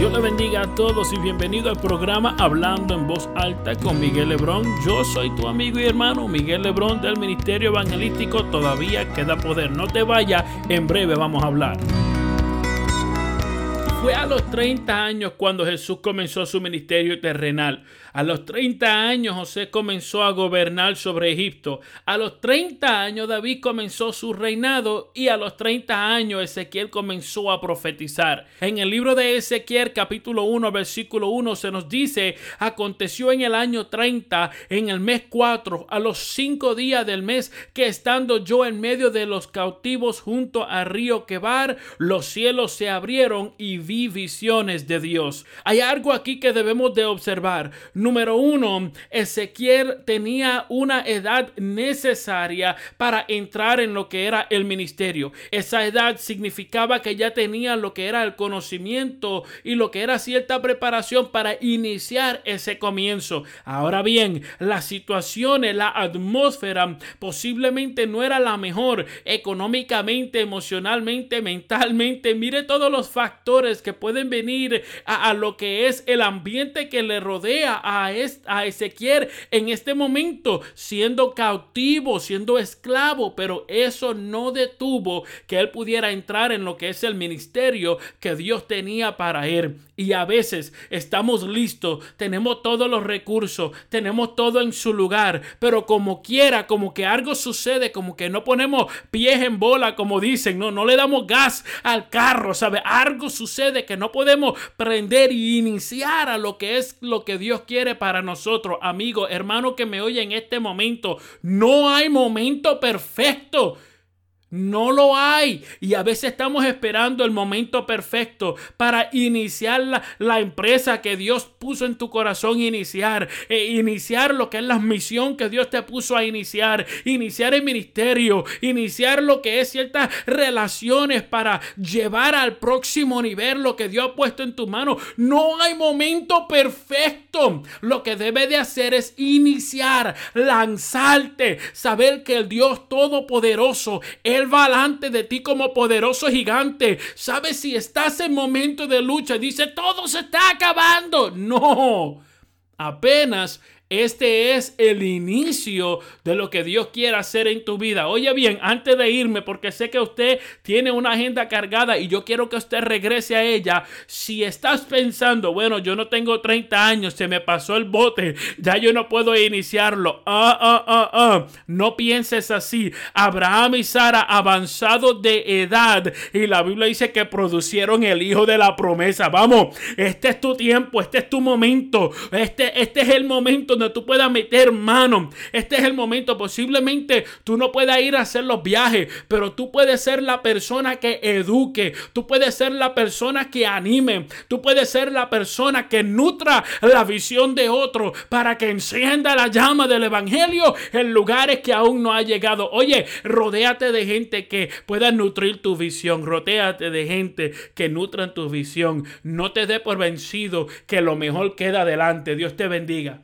Dios le bendiga a todos y bienvenido al programa Hablando en Voz Alta con Miguel Lebrón. Yo soy tu amigo y hermano Miguel Lebrón del Ministerio Evangelístico Todavía Queda Poder. No te vayas, en breve vamos a hablar. Fue a los 30 años cuando Jesús comenzó su ministerio terrenal. A los 30 años José comenzó a gobernar sobre Egipto. A los 30 años David comenzó su reinado y a los 30 años Ezequiel comenzó a profetizar. En el libro de Ezequiel capítulo 1 versículo 1 se nos dice, aconteció en el año 30, en el mes 4, a los 5 días del mes, que estando yo en medio de los cautivos junto al río Quebar, los cielos se abrieron y vi visiones de Dios. Hay algo aquí que debemos de observar. Número uno, Ezequiel tenía una edad necesaria para entrar en lo que era el ministerio. Esa edad significaba que ya tenía lo que era el conocimiento y lo que era cierta preparación para iniciar ese comienzo. Ahora bien, la situación, la atmósfera posiblemente no era la mejor económicamente, emocionalmente, mentalmente. Mire todos los factores que pueden venir a, a lo que es el ambiente que le rodea a, Ezequiel en este momento siendo cautivo, siendo esclavo, pero eso no detuvo que él pudiera entrar en lo que es el ministerio que Dios tenía para él. Y a veces estamos listos, tenemos todos los recursos, tenemos todo en su lugar, pero como quiera, como que algo sucede, como que no ponemos pies en bola, como dicen, no, no le damos gas al carro, ¿sabe? Algo sucede que no podemos prender y iniciar a lo que es lo que Dios quiere para nosotros. Amigo, hermano que me oye en este momento, no hay momento perfecto. No lo hay. Y a veces estamos esperando el momento perfecto para iniciar la, empresa que Dios puso en tu corazón iniciar. E iniciar lo que es la misión que Dios te puso a iniciar. Iniciar el ministerio. Iniciar lo que es ciertas relaciones para llevar al próximo nivel lo que Dios ha puesto en tu mano. No hay momento perfecto. Lo que debe de hacer es iniciar, lanzarte, saber que el Dios Todopoderoso, es él va delante de ti como poderoso gigante. ¿Sabes si estás en momento de lucha? Dice, todo se está acabando. No, apenas este es el inicio de lo que Dios quiere hacer en tu vida. Oye bien, antes de irme, porque sé que usted tiene una agenda cargada y yo quiero que usted regrese a ella. Si estás pensando, bueno, yo no tengo 30 años, se me pasó el bote, ya yo no puedo iniciarlo. Ah, ah, ah, ah. No pienses así. Abraham y Sara avanzados de edad y la Biblia dice que producieron el hijo de la promesa. Vamos, este es tu tiempo, este es tu momento, este, este es el momento tú puedas meter mano. Este es el momento. Posiblemente tú no puedas ir a hacer los viajes, pero tú puedes ser la persona que eduque. Tú puedes ser la persona que anime. Tú puedes ser la persona que nutra la visión de otro para que encienda la llama del evangelio en lugares que aún no ha llegado. Oye, rodéate de gente que pueda nutrir tu visión. Rodéate de gente que nutran tu visión. No te dé por vencido que lo mejor queda adelante. Dios te bendiga.